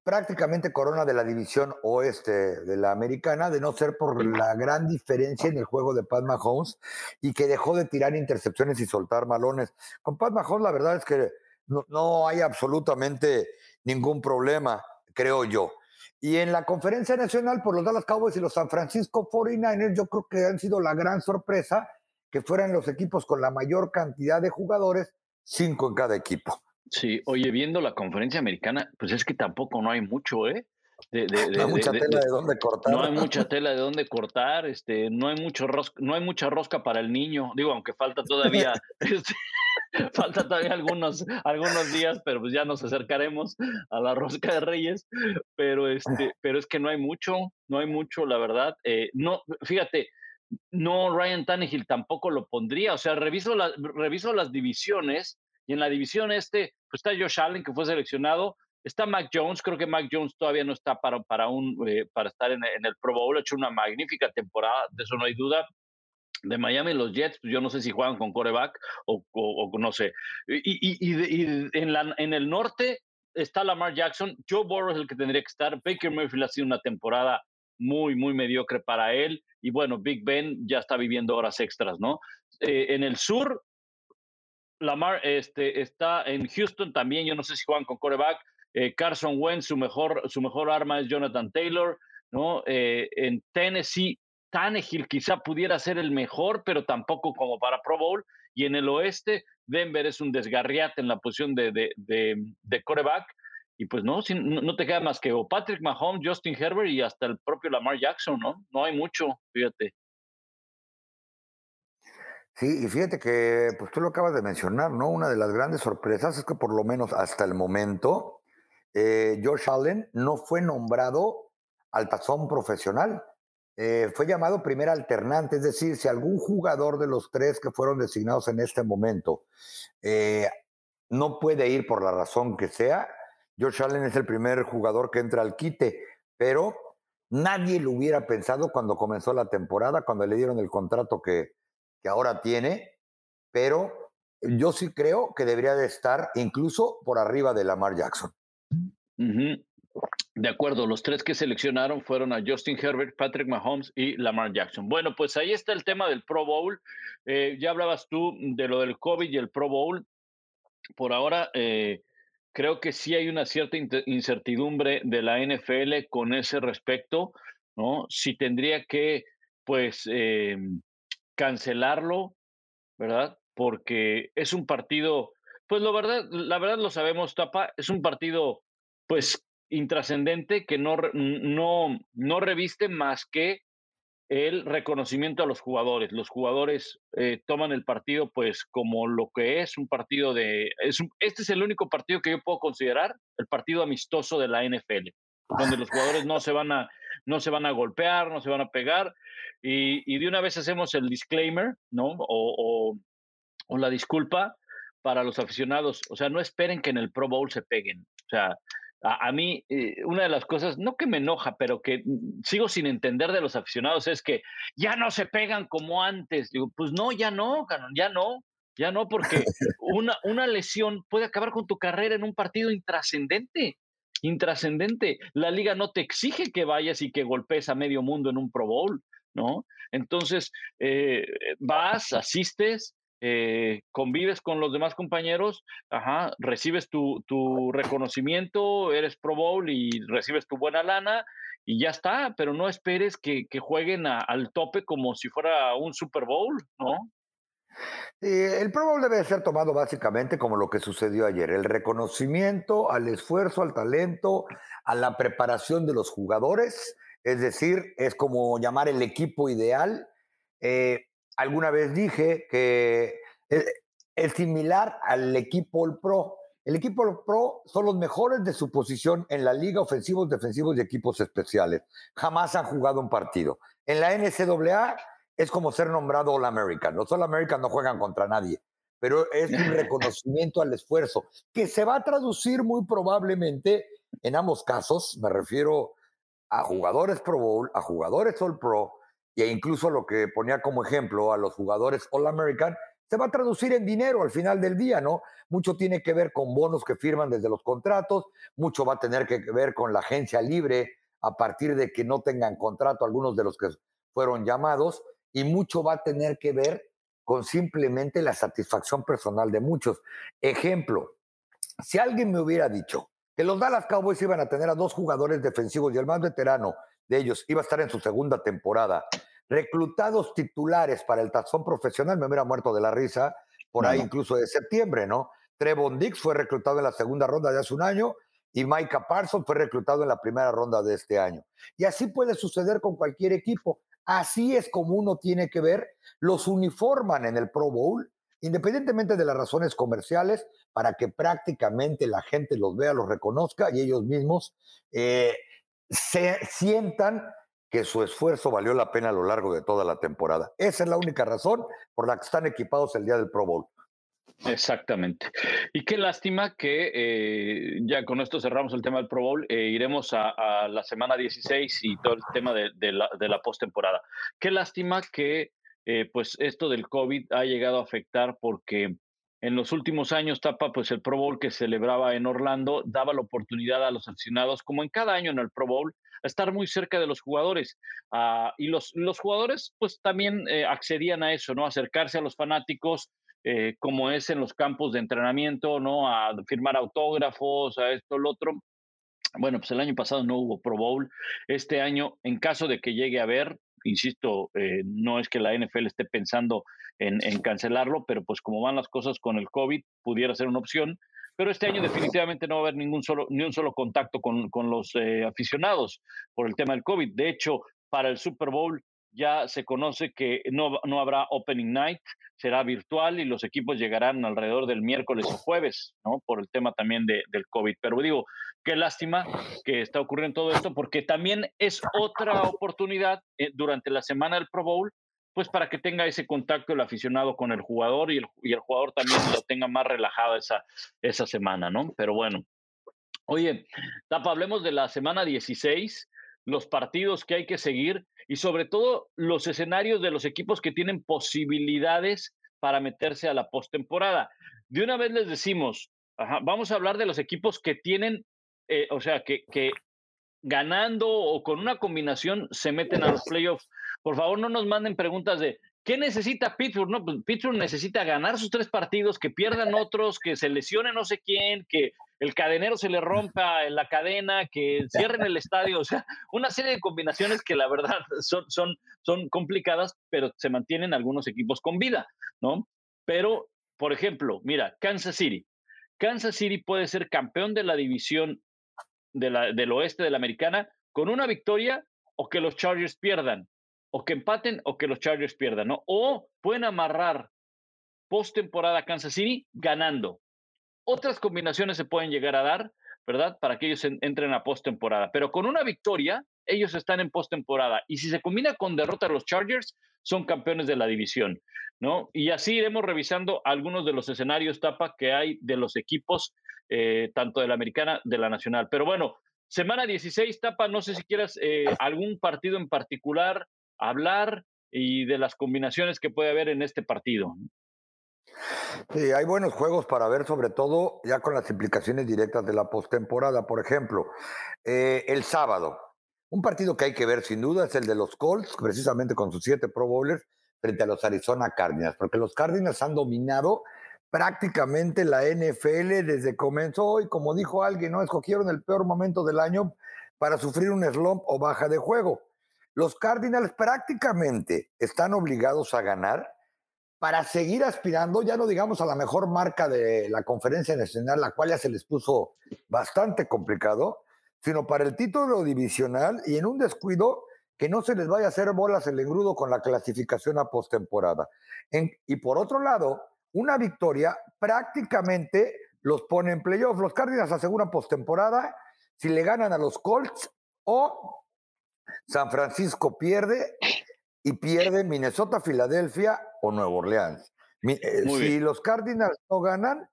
prácticamente corona de la división oeste de la americana, de no ser por la gran diferencia en el juego de Pat Mahomes y que dejó de tirar intercepciones y soltar malones. Con Pat Mahomes la verdad es que no, no hay absolutamente ningún problema, creo yo. Y en la conferencia nacional, por los Dallas Cowboys y los San Francisco 49ers, yo creo que han sido la gran sorpresa que fueran los equipos con la mayor cantidad de jugadores, cinco en cada equipo. Sí, oye, viendo la conferencia americana, pues es que tampoco no hay mucho, ¿eh? no hay mucha tela de, dónde cortar. No hay mucha tela de dónde cortar, este, no hay mucho no hay mucha rosca para el niño, digo, aunque falta todavía, [laughs] [laughs] este, falta todavía algunos, algunos días, pero pues ya nos acercaremos a la rosca de Reyes, pero este, [laughs] pero es que no hay mucho, no hay mucho, la verdad. Eh, no, fíjate, no Ryan Tannehill tampoco lo pondría, o sea, reviso, la, reviso las divisiones y en la división este, pues está Josh Allen, que fue seleccionado, está Mac Jones, creo que Mac Jones todavía no está para, para, un, eh, para estar en, el Pro Bowl, ha hecho una magnífica temporada, de eso no hay duda. De Miami los Jets, pues yo no sé si juegan con coreback o, o, no sé. Y, y, en, la, en el norte está Lamar Jackson, Joe Burrow es el que tendría que estar, Baker Mayfield ha sido una temporada muy, muy mediocre para él. Y bueno, Big Ben ya está viviendo horas extras, ¿no? Eh, en el sur, Lamar este, está en Houston también, yo no sé si juegan con coreback. Eh, Carson Wentz, su mejor, su mejor arma es Jonathan Taylor, ¿no? Eh, en Tennessee, Tannehill quizá pudiera ser el mejor, pero tampoco como para Pro Bowl. Y en el oeste, Denver es un desgarriate en la posición de, de, de, coreback. Y pues no, no te queda más que o Patrick Mahomes, Justin Herbert y hasta el propio Lamar Jackson, ¿no? No hay mucho, fíjate. Sí, y fíjate que, pues tú lo acabas de mencionar, ¿no? Una de las grandes sorpresas es que por lo menos hasta el momento, eh, Josh Allen no fue nombrado al tazón profesional. Eh, fue llamado primer alternante, es decir, si algún jugador de los tres que fueron designados en este momento eh, no puede ir por la razón que sea, Josh Allen es el primer jugador que entra al quite, pero nadie lo hubiera pensado cuando comenzó la temporada, cuando le dieron el contrato que, ahora tiene, pero yo sí creo que debería de estar incluso por arriba de Lamar Jackson. De acuerdo, los tres que seleccionaron fueron a Justin Herbert, Patrick Mahomes y Lamar Jackson. Bueno, pues ahí está el tema del Pro Bowl. Eh, ya hablabas tú de lo del COVID y el Pro Bowl. Por ahora, eh, creo que sí hay una cierta incertidumbre de la NFL con ese respecto, ¿no? Si tendría que, pues, eh, cancelarlo, ¿verdad? Porque es un partido, pues lo verdad, la verdad lo sabemos, Tapa, es un partido, pues, intrascendente que no, no, no reviste más que el reconocimiento a los jugadores. Los jugadores eh, toman el partido pues como lo que es un partido de... Es este es el único partido que yo puedo considerar el partido amistoso de la NFL, donde los jugadores no se van a, no se van a golpear, no se van a pegar, y, de una vez hacemos el disclaimer, ¿no? O, o, la disculpa para los aficionados. O sea, no esperen que en el Pro Bowl se peguen. O sea, a, mí, eh, una de las cosas, no que me enoja, pero que sigo sin entender de los aficionados es que ya no se pegan como antes. Digo, pues no, ya no, ya no, ya no, porque [laughs] una, una lesión puede acabar con tu carrera en un partido intrascendente intrascendente. La liga no te exige que vayas y que golpees a medio mundo en un Pro Bowl. ¿no? Entonces, eh, vas, asistes, eh, convives con los demás compañeros, ajá, recibes tu, tu, reconocimiento, eres Pro Bowl y recibes tu buena lana y ya está, pero no esperes que, que jueguen al tope como si fuera un Super Bowl, ¿no? El Pro debe ser tomado básicamente como lo que sucedió ayer, el reconocimiento al esfuerzo, al talento, a la preparación de los jugadores es decir, es como llamar el equipo ideal. Eh, alguna vez dije que es, similar al equipo Pro. El equipo Pro son los mejores de su posición en la liga, ofensivos, defensivos y equipos especiales. Jamás han jugado un partido. En la NCAA es como ser nombrado All American. Los All American no juegan contra nadie, pero es un [laughs] reconocimiento al esfuerzo que se va a traducir muy probablemente en ambos casos, me refiero a jugadores Pro Bowl, a jugadores All Pro e incluso lo que ponía como ejemplo a los jugadores All American, se va a traducir en dinero al final del día, ¿no? Mucho tiene que ver con bonos que firman desde los contratos, mucho va a tener que ver con la agencia libre a partir de que no tengan contrato algunos de los que fueron llamados y mucho va a tener que ver con simplemente la satisfacción personal de muchos. Ejemplo, si alguien me hubiera dicho que los Dallas Cowboys iban a tener a dos jugadores defensivos y el más veterano de ellos iba a estar en su segunda temporada, reclutados titulares para el tazón profesional, me hubiera muerto de la risa, por ahí incluso de septiembre, ¿no? Trevon Dix fue reclutado en la segunda ronda de hace un año y Micah Parsons fue reclutado en la primera ronda de este año. Y así puede suceder con cualquier equipo. Así es como uno tiene que ver, los uniforman en el Pro Bowl, independientemente de las razones comerciales, para que prácticamente la gente los vea, los reconozca y ellos mismos eh, se sientan que su esfuerzo valió la pena a lo largo de toda la temporada. Esa es la única razón por la que están equipados el día del Pro Bowl. Exactamente. Y qué lástima que eh, ya con esto cerramos el tema del Pro Bowl, eh, iremos a, la semana 16 y todo el tema de, la, de postemporada. Qué lástima que eh, pues esto del COVID ha llegado a afectar porque en los últimos años, Tapa, pues el Pro Bowl que celebraba en Orlando daba la oportunidad a los aficionados, como en cada año en el Pro Bowl, a estar muy cerca de los jugadores. Ah, y los, los jugadores, pues también accedían a eso, ¿no? Acercarse a los fanáticos, eh, como es en los campos de entrenamiento, ¿no? A firmar autógrafos, a esto, lo otro. Bueno, pues el año pasado no hubo Pro Bowl. Este año, en caso de que llegue a haber, insisto, eh, no es que la NFL esté pensando en, cancelarlo, pero pues como van las cosas con el COVID, pudiera ser una opción. Pero este año definitivamente no va a haber ningún solo, ni un solo contacto con, con los eh, aficionados por el tema del COVID. De hecho, para el Super Bowl ya se conoce que no, no habrá Opening Night, será virtual y los equipos llegarán alrededor del miércoles o jueves, ¿no? Por el tema también de, del COVID. Pero digo, qué lástima que está ocurriendo todo esto, porque también es otra oportunidad eh, durante la semana del Pro Bowl, pues para que tenga ese contacto el aficionado con el jugador y el, y el jugador también lo tenga más relajado esa, esa semana, ¿no? Pero bueno. Oye, Tapa, hablemos de la semana 16 los partidos que hay que seguir y sobre todo los escenarios de los equipos que tienen posibilidades para meterse a la postemporada. De una vez les decimos, vamos a hablar de los equipos que tienen, eh, o sea, que, que ganando o con una combinación se meten a los playoffs. Por favor, no nos manden preguntas de ¿qué necesita Pittsburgh? No, pues Pittsburgh necesita ganar sus tres partidos, que pierdan otros, que se lesione no sé quién, que el cadenero se le rompa en la cadena, que cierren el estadio, o sea, una serie de combinaciones que la verdad son, son, son complicadas, pero se mantienen algunos equipos con vida, ¿no? Pero, por ejemplo, mira, Kansas City. Kansas City puede ser campeón de la división de la, del oeste de la americana con una victoria o que los Chargers pierdan, o que empaten o que los Chargers pierdan, ¿no? O pueden amarrar postemporada Kansas City ganando. Otras combinaciones se pueden llegar a dar, ¿verdad? Para que ellos entren a postemporada. Pero con una victoria, ellos están en postemporada. Y si se combina con derrota a los Chargers, son campeones de la división, ¿no? Y así iremos revisando algunos de los escenarios, Tapa, que hay de los equipos, eh, tanto de la americana, de la nacional. Pero bueno, semana 16, Tapa, no sé si quieras eh, algún partido en particular hablar y de las combinaciones que puede haber en este partido. Sí, hay buenos juegos para ver, sobre todo ya con las implicaciones directas de la postemporada. Por ejemplo, eh, el sábado, un partido que hay que ver sin duda es el de los Colts, precisamente con sus siete Pro Bowlers, frente a los Arizona Cardinals, porque los Cardinals han dominado prácticamente la NFL desde comenzó y como dijo alguien, no escogieron el peor momento del año para sufrir un slump o baja de juego. Los Cardinals prácticamente están obligados a ganar para seguir aspirando, ya no digamos a la mejor marca de la conferencia nacional, la cual ya se les puso bastante complicado, sino para el título divisional y en un descuido que no se les vaya a hacer bolas el engrudo con la clasificación a postemporada. Y por otro lado, una victoria prácticamente los pone en playoff. Los Cardinals aseguran postemporada si le ganan a los Colts o San Francisco pierde y pierde Minnesota, Filadelfia o Nueva Orleans. Eh, si los Cardinals no ganan,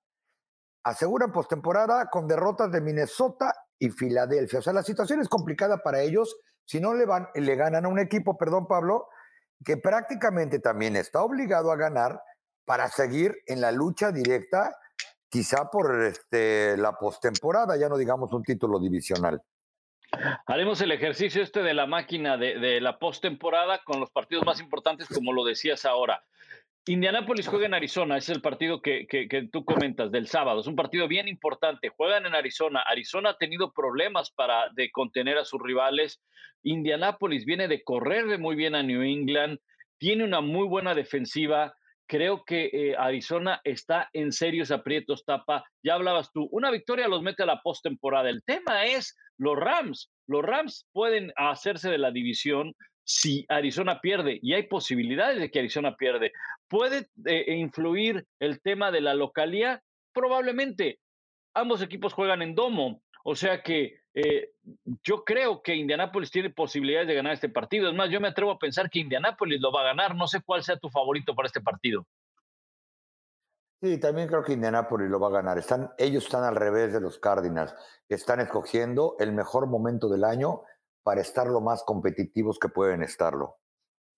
aseguran postemporada con derrotas de Minnesota y Filadelfia. O sea, la situación es complicada para ellos si no le, van, le ganan a un equipo, perdón Pablo, que prácticamente también está obligado a ganar para seguir en la lucha directa, quizá por este, la postemporada, ya no digamos un título divisional. Haremos el ejercicio este de la máquina de, de la postemporada con los partidos más importantes, como lo decías ahora. Indianápolis juega en Arizona, es el partido que, tú comentas del sábado. Es un partido bien importante. Juegan en Arizona. Arizona ha tenido problemas para de contener a sus rivales. Indianápolis viene de correr muy bien a New England. Tiene una muy buena defensiva. Creo que eh, Arizona está en serios aprietos, Tapa. Ya hablabas tú, una victoria los mete a la postemporada. El tema es los Rams. Los Rams pueden hacerse de la división si Arizona pierde, y hay posibilidades de que Arizona pierde. ¿Puede eh, influir el tema de la localía? Probablemente. Ambos equipos juegan en domo, o sea que eh, yo creo que Indianápolis tiene posibilidades de ganar este partido. Es más, yo me atrevo a pensar que Indianápolis lo va a ganar. No sé cuál sea tu favorito para este partido. Sí, también creo que Indianápolis lo va a ganar. Están, ellos están al revés de los Cardinals. Están escogiendo el mejor momento del año para estar lo más competitivos que pueden estarlo.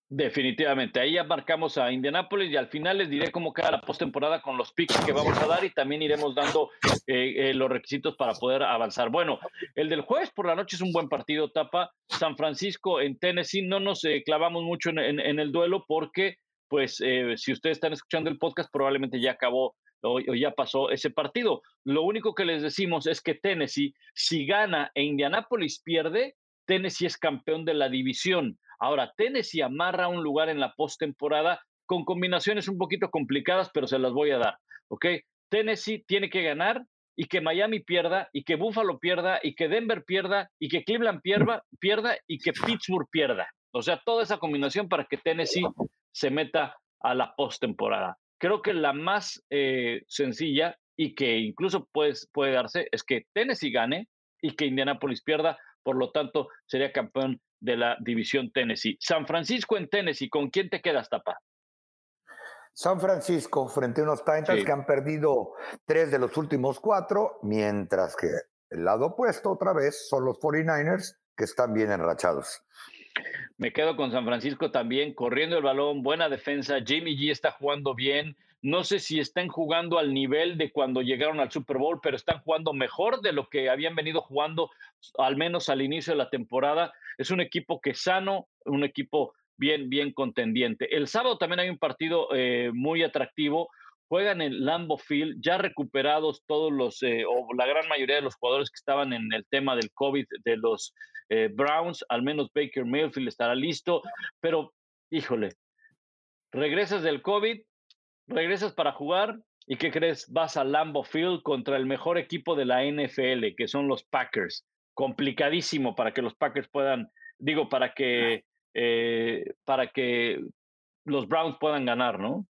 Definitivamente, ahí ya marcamos a Indianápolis y al final les diré cómo queda la postemporada con los picks que vamos a dar y también iremos dando eh, eh, los requisitos para poder avanzar. Bueno, el del jueves por la noche es un buen partido, Tapa. San Francisco en Tennessee, no nos eh, clavamos mucho en, el duelo porque, pues, si ustedes están escuchando el podcast, probablemente ya acabó o, ya pasó ese partido. Lo único que les decimos es que Tennessee, si gana e Indianápolis pierde, Tennessee es campeón de la división. Ahora, Tennessee amarra un lugar en la postemporada con combinaciones un poquito complicadas, pero se las voy a dar. ¿Ok? Tennessee tiene que ganar y que Miami pierda y que Buffalo pierda y que Denver pierda y que Cleveland pierda, pierda y que Pittsburgh pierda. O sea, toda esa combinación para que Tennessee se meta a la postemporada. Creo que la más eh, sencilla y que incluso puede, puede darse es que Tennessee gane y que Indianapolis pierda por lo tanto sería campeón de la división Tennessee. San Francisco en Tennessee, ¿con quién te quedas, Tapa? San Francisco frente a unos Titans que han perdido tres de los últimos cuatro, mientras que el lado opuesto otra vez son los 49ers que están bien enrachados. Me quedo con San Francisco también, corriendo el balón, buena defensa. Jamie G está jugando bien. No sé si están jugando al nivel de cuando llegaron al Super Bowl, pero están jugando mejor de lo que habían venido jugando, al menos al inicio de la temporada. Es un equipo que sano, un equipo bien, bien contendiente. El sábado también hay un partido eh, muy atractivo. Juegan en Lambo Field, ya recuperados todos los, eh, o la gran mayoría de los jugadores que estaban en el tema del COVID de los eh, Browns, al menos Baker Mayfield estará listo, pero híjole, regresas del COVID, regresas para jugar y ¿qué crees? Vas a Lambo Field contra el mejor equipo de la NFL, que son los Packers. Complicadísimo para que los Packers puedan, digo, para que, eh, para que los Browns puedan ganar, ¿no?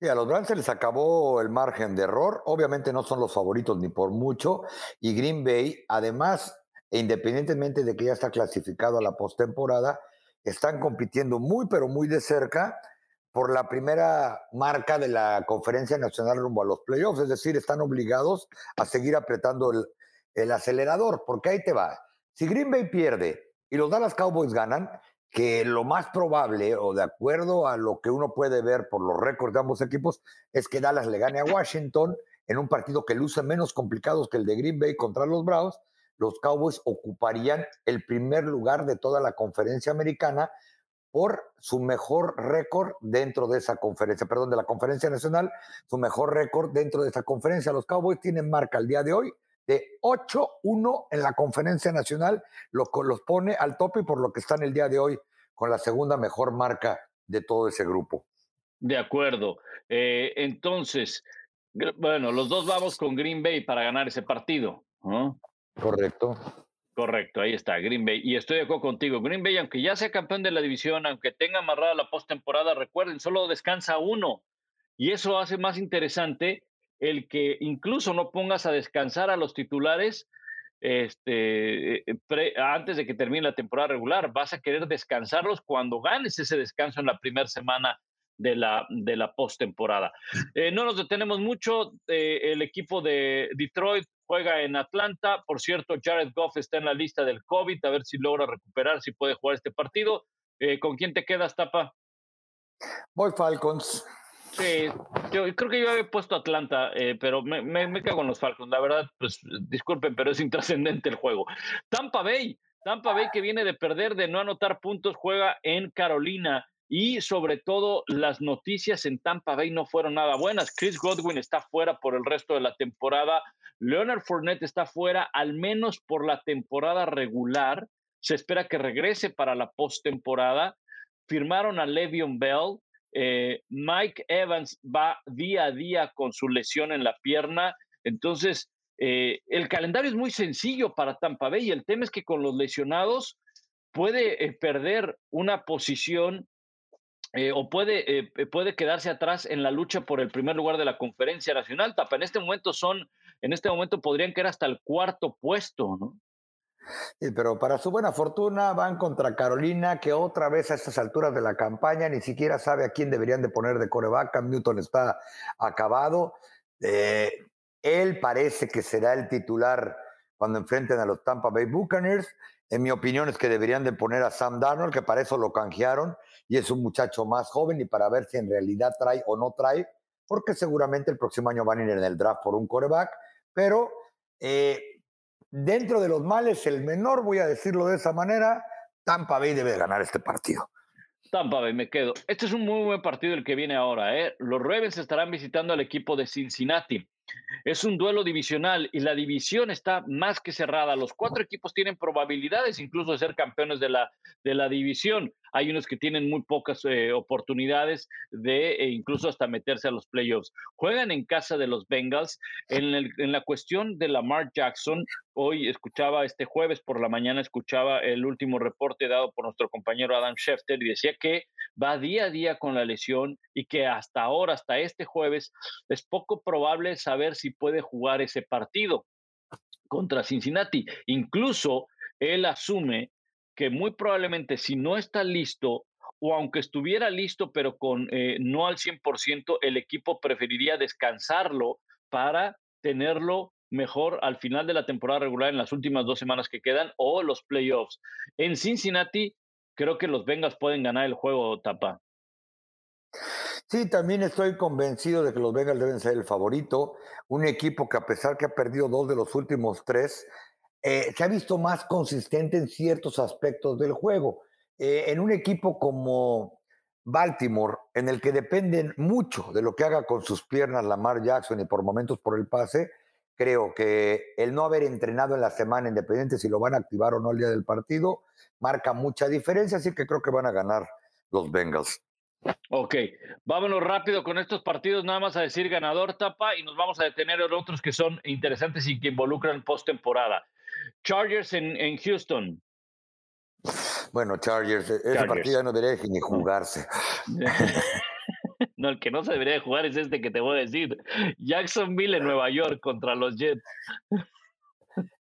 Y a los Browns se les acabó el margen de error. Obviamente no son los favoritos ni por mucho. Y Green Bay, además, e independientemente de que ya está clasificado a la postemporada, están compitiendo muy, pero muy de cerca por la primera marca de la conferencia nacional rumbo a los playoffs, es decir, están obligados a seguir apretando el, acelerador, porque ahí te va. Si Green Bay pierde y los Dallas Cowboys ganan, que lo más probable, o de acuerdo a lo que uno puede ver por los récords de ambos equipos, es que Dallas le gane a Washington en un partido que luce menos complicado que el de Green Bay contra los Browns, los Cowboys ocuparían el primer lugar de toda la conferencia americana por su mejor récord dentro de esa conferencia, perdón, de la conferencia nacional, su mejor récord dentro de esa conferencia. Los Cowboys tienen marca al día de hoy de 8-1 en la conferencia nacional, lo que los pone al tope por lo que están el día de hoy con la segunda mejor marca de todo ese grupo. De acuerdo. Eh, entonces, bueno, los dos vamos con Green Bay para ganar ese partido. Correcto. Correcto, ahí está, Green Bay. Y estoy de acuerdo contigo. Green Bay, aunque ya sea campeón de la división, aunque tenga amarrada la postemporada, recuerden, solo descansa uno. Y eso hace más interesante el que incluso no pongas a descansar a los titulares este, eh, antes de que termine la temporada regular. Vas a querer descansarlos cuando ganes ese descanso en la primera semana de la, de la postemporada. Eh, no nos detenemos mucho. Eh, el equipo de Detroit juega en Atlanta. Por cierto, Jared Goff está en la lista del COVID, a ver si logra recuperar, si puede jugar este partido. Eh, ¿Con quién te quedas, Tapa? Voy Falcons. Sí, yo creo que yo había puesto Atlanta, pero me, me, me, cago en los Falcons. La verdad, pues disculpen, pero es intrascendente el juego. Tampa Bay, Tampa Bay que viene de perder, de no anotar puntos, juega en Carolina y sobre todo las noticias en Tampa Bay no fueron nada buenas. Chris Godwin está fuera por el resto de la temporada. Leonard Fournette está fuera al menos por la temporada regular. Se espera que regrese para la postemporada. Firmaron a Le'Veon Bell. Eh, Mike Evans va día a día con su lesión en la pierna. Entonces, eh, el calendario es muy sencillo para Tampa Bay y el tema es que con los lesionados puede eh, perder una posición eh, o puede, eh, eh, puede quedarse atrás en la lucha por el primer lugar de la conferencia nacional. Tapa, en este momento son, en este momento podrían quedar hasta el cuarto puesto, ¿no? Pero para su buena fortuna van contra Carolina, que otra vez a estas alturas de la campaña ni siquiera sabe a quién deberían de poner de coreback. Newton está acabado. él parece que será el titular cuando enfrenten a los Tampa Bay Buccaneers. En mi opinión es que deberían de poner a Sam Darnold, que para eso lo canjearon y es un muchacho más joven y para ver si en realidad trae o no trae, porque seguramente el próximo año van a ir en el draft por un coreback, pero eh, dentro de los males, el menor, voy a decirlo de esa manera, Tampa Bay debe ganar este partido. Tampa Bay, me quedo. Este es un muy buen partido el que viene ahora. ¿eh? Los Ravens estarán visitando al equipo de Cincinnati. Es un duelo divisional y la división está más que cerrada. Los cuatro equipos tienen probabilidades incluso de ser campeones de la, de la división. Hay unos que tienen muy pocas eh, oportunidades de e incluso hasta meterse a los playoffs. Juegan en casa de los Bengals. En, en la cuestión de Lamar Jackson, hoy escuchaba, este jueves por la mañana, escuchaba el último reporte dado por nuestro compañero Adam Schefter y decía que va día a día con la lesión y que hasta ahora, hasta este jueves, es poco probable saber si puede jugar ese partido contra Cincinnati. Incluso él asume que muy probablemente si no está listo o aunque estuviera listo pero con eh, no al 100%, el equipo preferiría descansarlo para tenerlo mejor al final de la temporada regular en las últimas dos semanas que quedan o los playoffs. En Cincinnati, creo que los Bengals pueden ganar el juego, Tapa. Sí, también estoy convencido de que los Bengals deben ser el favorito. Un equipo que a pesar que ha perdido dos de los últimos tres, eh, se ha visto más consistente en ciertos aspectos del juego. Eh, en un equipo como Baltimore, en el que dependen mucho de lo que haga con sus piernas Lamar Jackson y por momentos por el pase, creo que el no haber entrenado en la semana, independiente si lo van a activar o no el día del partido, marca mucha diferencia, así que creo que van a ganar los Bengals. Ok, vámonos rápido con estos partidos, nada más a decir ganador tapa y nos vamos a detener en otros que son interesantes y que involucran postemporada. Chargers en, en Houston. Bueno, Chargers, e-, ese partido ya no debería ni jugarse. [laughs] no, el que no se debería jugar es este que te voy a decir. Jacksonville en Nueva York contra los Jets.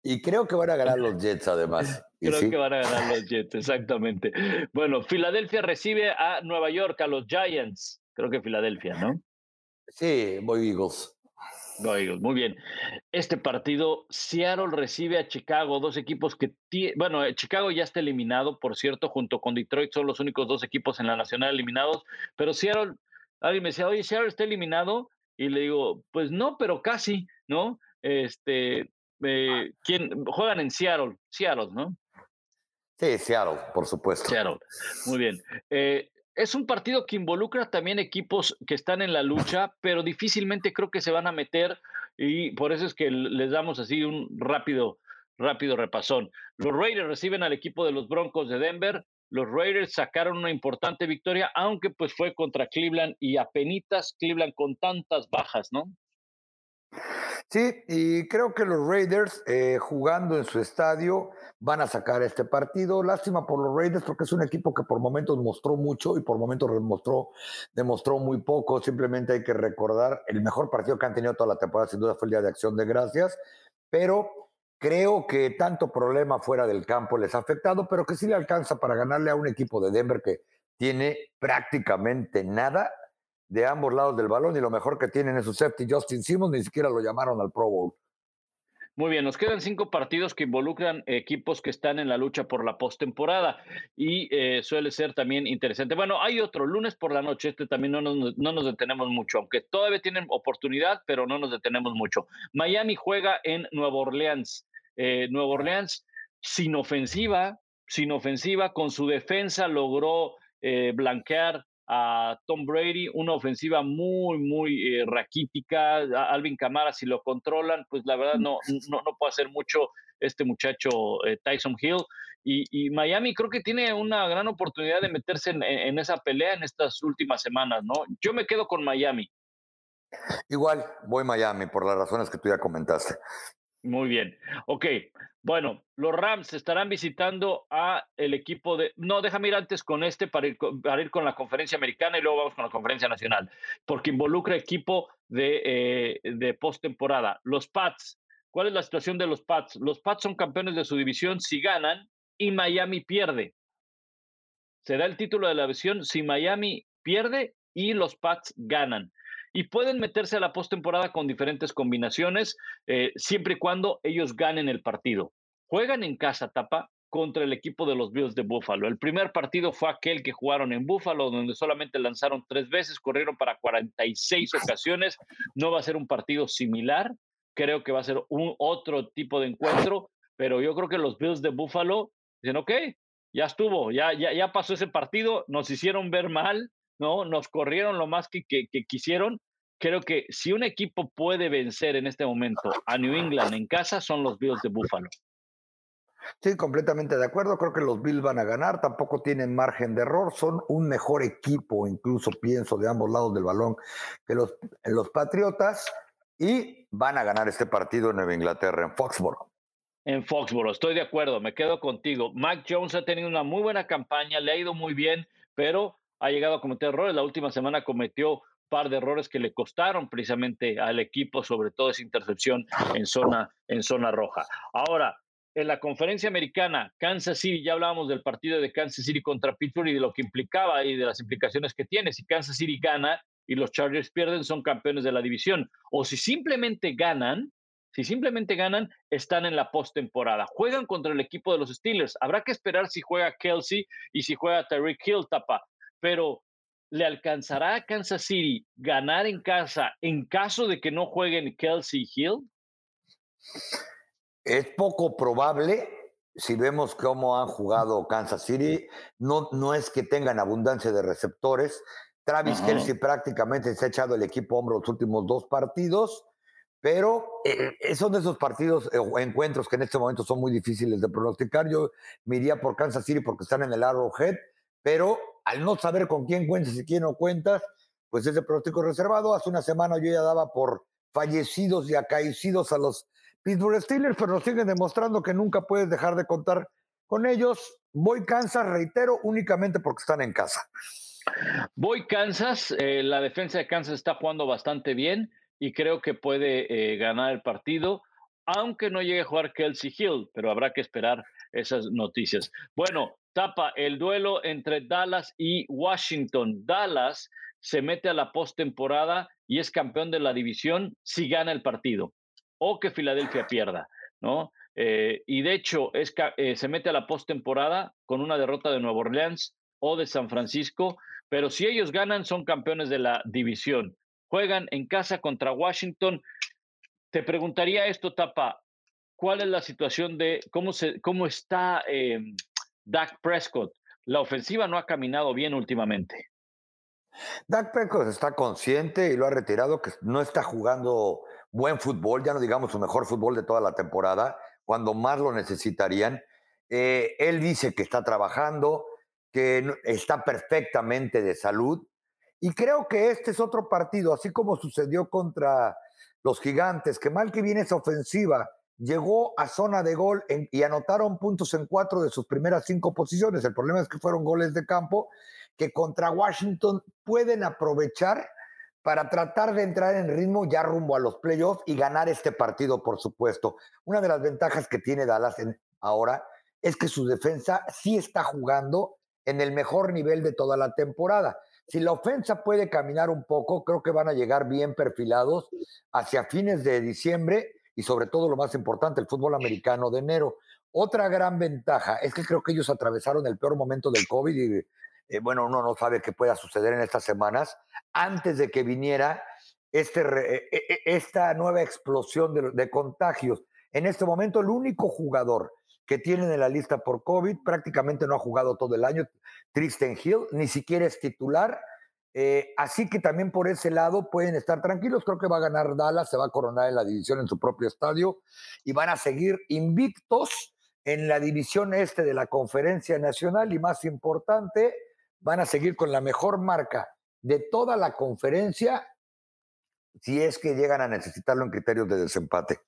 Y creo que van a ganar los Jets, además. [laughs] Creo que van a ganar los Jets, exactamente. Bueno, Filadelfia recibe a Nueva York, a los Giants. Creo que Filadelfia, ¿no? Sí, voy Eagles. Voy Eagles, muy bien. Este partido, Seattle recibe a Chicago, dos equipos que, bueno, eh, Chicago ya está eliminado, por cierto, junto con Detroit son los únicos dos equipos en la nacional eliminados, pero Seattle, alguien me decía, oye, Seattle está eliminado, y le digo, pues no, pero casi, ¿no? Este, eh, ¿quién, juegan en Seattle, Seattle, ¿no? Sí, Seattle, por supuesto. Seattle, muy bien. Eh, es un partido que involucra también equipos que están en la lucha, pero difícilmente creo que se van a meter y por eso es que les damos así un rápido, rápido repasón. Los Raiders reciben al equipo de los Broncos de Denver. Los Raiders sacaron una importante victoria, aunque pues fue contra Cleveland y apenitas Cleveland con tantas bajas, ¿no? Sí, y creo que los Raiders eh, jugando en su estadio van a sacar este partido. Lástima por los Raiders porque es un equipo que por momentos mostró mucho y por momentos demostró, demostró muy poco. Simplemente hay que recordar, el mejor partido que han tenido toda la temporada sin duda fue el Día de Acción de Gracias, pero creo que tanto problema fuera del campo les ha afectado, pero que sí le alcanza para ganarle a un equipo de Denver que tiene prácticamente nada de ambos lados del balón y lo mejor que tienen es su safety Justin Simmons, ni siquiera lo llamaron al Pro Bowl. Muy bien, nos quedan cinco partidos que involucran equipos que están en la lucha por la postemporada y eh, suele ser también interesante. Bueno, hay otro, lunes por la noche, este también no nos, no nos detenemos mucho, aunque todavía tienen oportunidad, pero no nos detenemos mucho. Miami juega en Nueva Orleans. Eh, Nueva Orleans sin ofensiva, sin ofensiva, con su defensa logró eh, blanquear a Tom Brady, una ofensiva muy, muy eh, raquítica. Alvin Camara, si lo controlan, pues la verdad no, [laughs] no, no puede hacer mucho este muchacho eh, Tyson Hill. Y, Miami creo que tiene una gran oportunidad de meterse en, esa pelea en estas últimas semanas, ¿no? Yo me quedo con Miami. Igual, voy Miami por las razones que tú ya comentaste. Muy bien. Ok. Bueno, los Rams estarán visitando a el equipo de. No, déjame ir antes con este para ir, para ir con la conferencia americana y luego vamos con la conferencia nacional, porque involucra equipo de, eh, de postemporada. Los Pats. ¿Cuál es la situación de los Pats? Los Pats son campeones de su división si ganan y Miami pierde. Se da el título de la división si Miami pierde y los Pats ganan y pueden meterse a la postemporada con diferentes combinaciones, eh, siempre y cuando ellos ganen el partido. Juegan en casa, tapa, contra el equipo de los Bills de Buffalo. El primer partido fue aquel que jugaron en Buffalo, donde solamente lanzaron tres veces, corrieron para 46 ocasiones. No va a ser un partido similar, creo que va a ser un otro tipo de encuentro, pero yo creo que los Bills de Buffalo dicen, ok, ya estuvo, ya, ya, ya pasó ese partido, nos hicieron ver mal, ¿no? Nos corrieron lo más que, que, quisieron. Creo que si un equipo puede vencer en este momento a New England en casa, son los Bills de Buffalo. Sí, completamente de acuerdo. Creo que los Bills van a ganar. Tampoco tienen margen de error. Son un mejor equipo, incluso pienso, de ambos lados del balón que los, los Patriotas. Y van a ganar este partido en Nueva Inglaterra, en Foxborough. En Foxborough, estoy de acuerdo, me quedo contigo. Mac Jones ha tenido una muy buena campaña, le ha ido muy bien, pero ha llegado a cometer errores. La última semana cometió un par de errores que le costaron precisamente al equipo, sobre todo esa intercepción en zona, en zona roja. Ahora, en la conferencia americana, Kansas City, ya hablábamos del partido de Kansas City contra Pittsburgh y de lo que implicaba y de las implicaciones que tiene. Si Kansas City gana y los Chargers pierden, son campeones de la división. O si simplemente ganan, si simplemente ganan, están en la postemporada. Juegan contra el equipo de los Steelers. Habrá que esperar si juega Kelsey y si juega Tyreek Hill, tapa pero ¿le alcanzará a Kansas City ganar en casa en caso de que no jueguen Kelsey Hill? Es poco probable si vemos cómo han jugado Kansas City. No, no es que tengan abundancia de receptores. Travis Kelsey prácticamente se ha echado el equipo a hombro los últimos dos partidos, pero eh, eh, son de esos partidos eh, o encuentros que en este momento son muy difíciles de pronosticar. Yo me iría por Kansas City porque están en el Arrowhead, pero al no saber con quién cuentas y quién no cuentas, pues ese pronóstico reservado. Hace una semana yo ya daba por fallecidos y acaecidos a los Pittsburgh Steelers, pero nos siguen demostrando que nunca puedes dejar de contar con ellos. Voy Kansas, reitero, únicamente porque están en casa. Voy Kansas, eh, la defensa de Kansas está jugando bastante bien y creo que puede eh, ganar el partido, aunque no llegue a jugar Kelsey Hill, pero habrá que esperar esas noticias. Bueno, tapa el duelo entre Dallas y Washington. Dallas se mete a la postemporada y es campeón de la división si gana el partido o que Filadelfia pierda, ¿no? Eh, y de hecho es, eh, se mete a la postemporada con una derrota de Nueva Orleans o de San Francisco, pero si ellos ganan son campeones de la división. Juegan en casa contra Washington. Te preguntaría esto, Tapa, ¿cuál es la situación de cómo, se, cómo está em, Dak Prescott. La ofensiva no ha caminado bien últimamente. Dak Prescott está consciente y lo ha retirado que no está jugando buen fútbol, ya no digamos su mejor fútbol de toda la temporada, cuando más lo necesitarían. Eh, él dice que está trabajando, que está perfectamente de salud. Y creo que este es otro partido, así como sucedió contra los gigantes, que mal que viene esa ofensiva llegó a zona de gol y anotaron puntos en cuatro de sus primeras cinco posiciones. El problema es que fueron goles de campo que contra Washington pueden aprovechar para tratar de entrar en ritmo ya rumbo a los playoffs y ganar este partido, por supuesto. Una de las ventajas que tiene Dallas ahora es que su defensa sí está jugando en el mejor nivel de toda la temporada. si la ofensa puede caminar un poco, creo que van a llegar bien perfilados hacia fines de diciembre y sobre todo lo más importante, el fútbol americano de enero. Otra gran ventaja es que creo que ellos atravesaron el peor momento del COVID y eh, bueno, uno no sabe qué pueda suceder en estas semanas antes de que viniera este, e, e, esta nueva explosión de contagios. En este momento, el único jugador que tienen en la lista por COVID, prácticamente no ha jugado todo el año, Tristan Hill, ni siquiera es titular. Eh, así que también por ese lado pueden estar tranquilos. Creo que va a ganar Dallas, se va a coronar en la división en su propio estadio y van a seguir invictos en la división este de la conferencia nacional y más importante, van a seguir con la mejor marca de toda la conferencia si es que llegan a necesitarlo en criterios de desempate.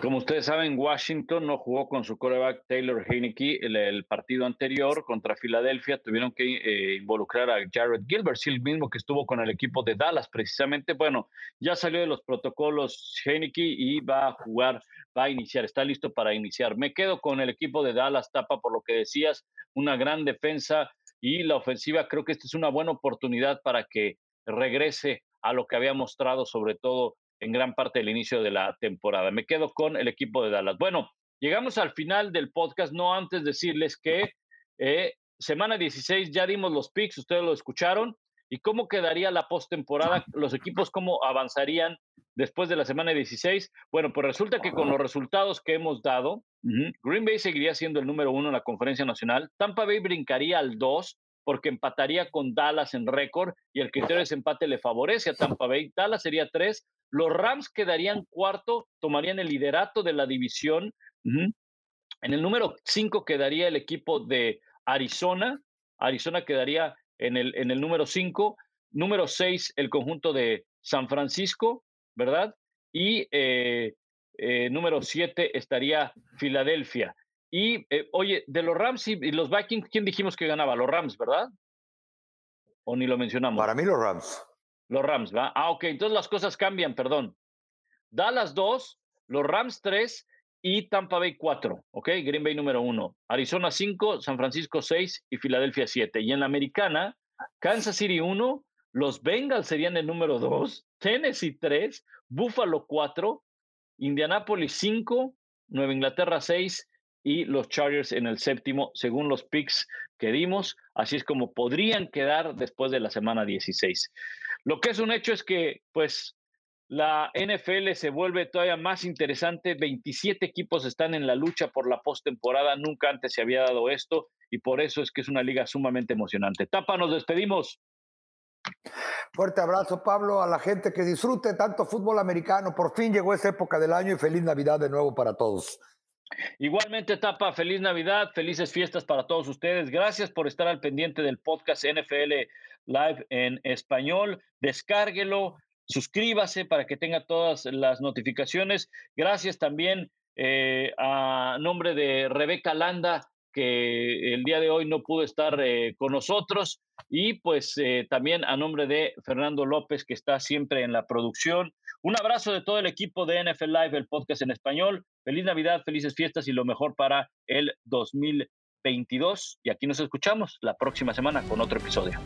Como ustedes saben, Washington no jugó con su coreback Taylor Heineke el, partido anterior contra Filadelfia. Tuvieron que eh, involucrar a Jared Gilbert, sí, el mismo que estuvo con el equipo de Dallas, precisamente. Bueno, ya salió de los protocolos Heineke y va a jugar, va a iniciar, está listo para iniciar. Me quedo con el equipo de Dallas, Tapa, por lo que decías, una gran defensa y la ofensiva. Creo que esta es una buena oportunidad para que regrese a lo que había mostrado, sobre todo en gran parte del inicio de la temporada. Me quedo con el equipo de Dallas. Bueno, llegamos al final del podcast, no antes decirles que eh, semana 16 ya dimos los picks, ustedes lo escucharon. ¿Y cómo quedaría la postemporada? ¿Los equipos cómo avanzarían después de la semana 16? Bueno, pues resulta que con los resultados que hemos dado, Green Bay seguiría siendo el número uno en la conferencia nacional, Tampa Bay brincaría al 2 porque empataría con Dallas en récord y el criterio de desempate le favorece a Tampa Bay. Dallas sería 3, los Rams quedarían cuarto, tomarían el liderato de la división. En el número cinco quedaría el equipo de Arizona. Arizona quedaría en el, en el número cinco. Número seis, el conjunto de San Francisco, ¿verdad? Y eh, eh, número siete estaría Filadelfia. Y eh, oye, de los Rams y, los Vikings, ¿quién dijimos que ganaba? Los Rams, ¿verdad? ¿O ni lo mencionamos? Para mí los Rams. Los Rams, ¿va? Ah, ok, entonces las cosas cambian, perdón. Dallas 2, los Rams 3 y Tampa Bay 4, ¿ok? Green Bay número 1. Arizona 5, San Francisco 6 y Filadelfia 7. Y en la americana, Kansas City 1, los Bengals serían el número 2, Tennessee 3, Buffalo 4, Indianapolis 5, Nueva Inglaterra 6 y los Chargers en el séptimo, según los picks que dimos. Así es como podrían quedar después de la semana 16. Lo que es un hecho es que, pues, la NFL se vuelve todavía más interesante. 27 equipos están en la lucha por la postemporada. Nunca antes se había dado esto y por eso es que es una liga sumamente emocionante. Tapa, nos despedimos. Fuerte abrazo, Pablo, a la gente que disfrute tanto fútbol americano. Por fin llegó esa época del año y feliz Navidad de nuevo para todos. Igualmente, Tapa, feliz Navidad, felices fiestas para todos ustedes. Gracias por estar al pendiente del podcast NFL Live en español. Descárguelo, suscríbase para que tenga todas las notificaciones. Gracias también eh, a nombre de Rebeca Landa, que el día de hoy no pudo estar eh, con nosotros. Y pues eh, también a nombre de Fernando López, que está siempre en la producción. Un abrazo de todo el equipo de NFL Live, el podcast en español. Feliz Navidad, felices fiestas y lo mejor para el 2022. Y aquí nos escuchamos la próxima semana con otro episodio.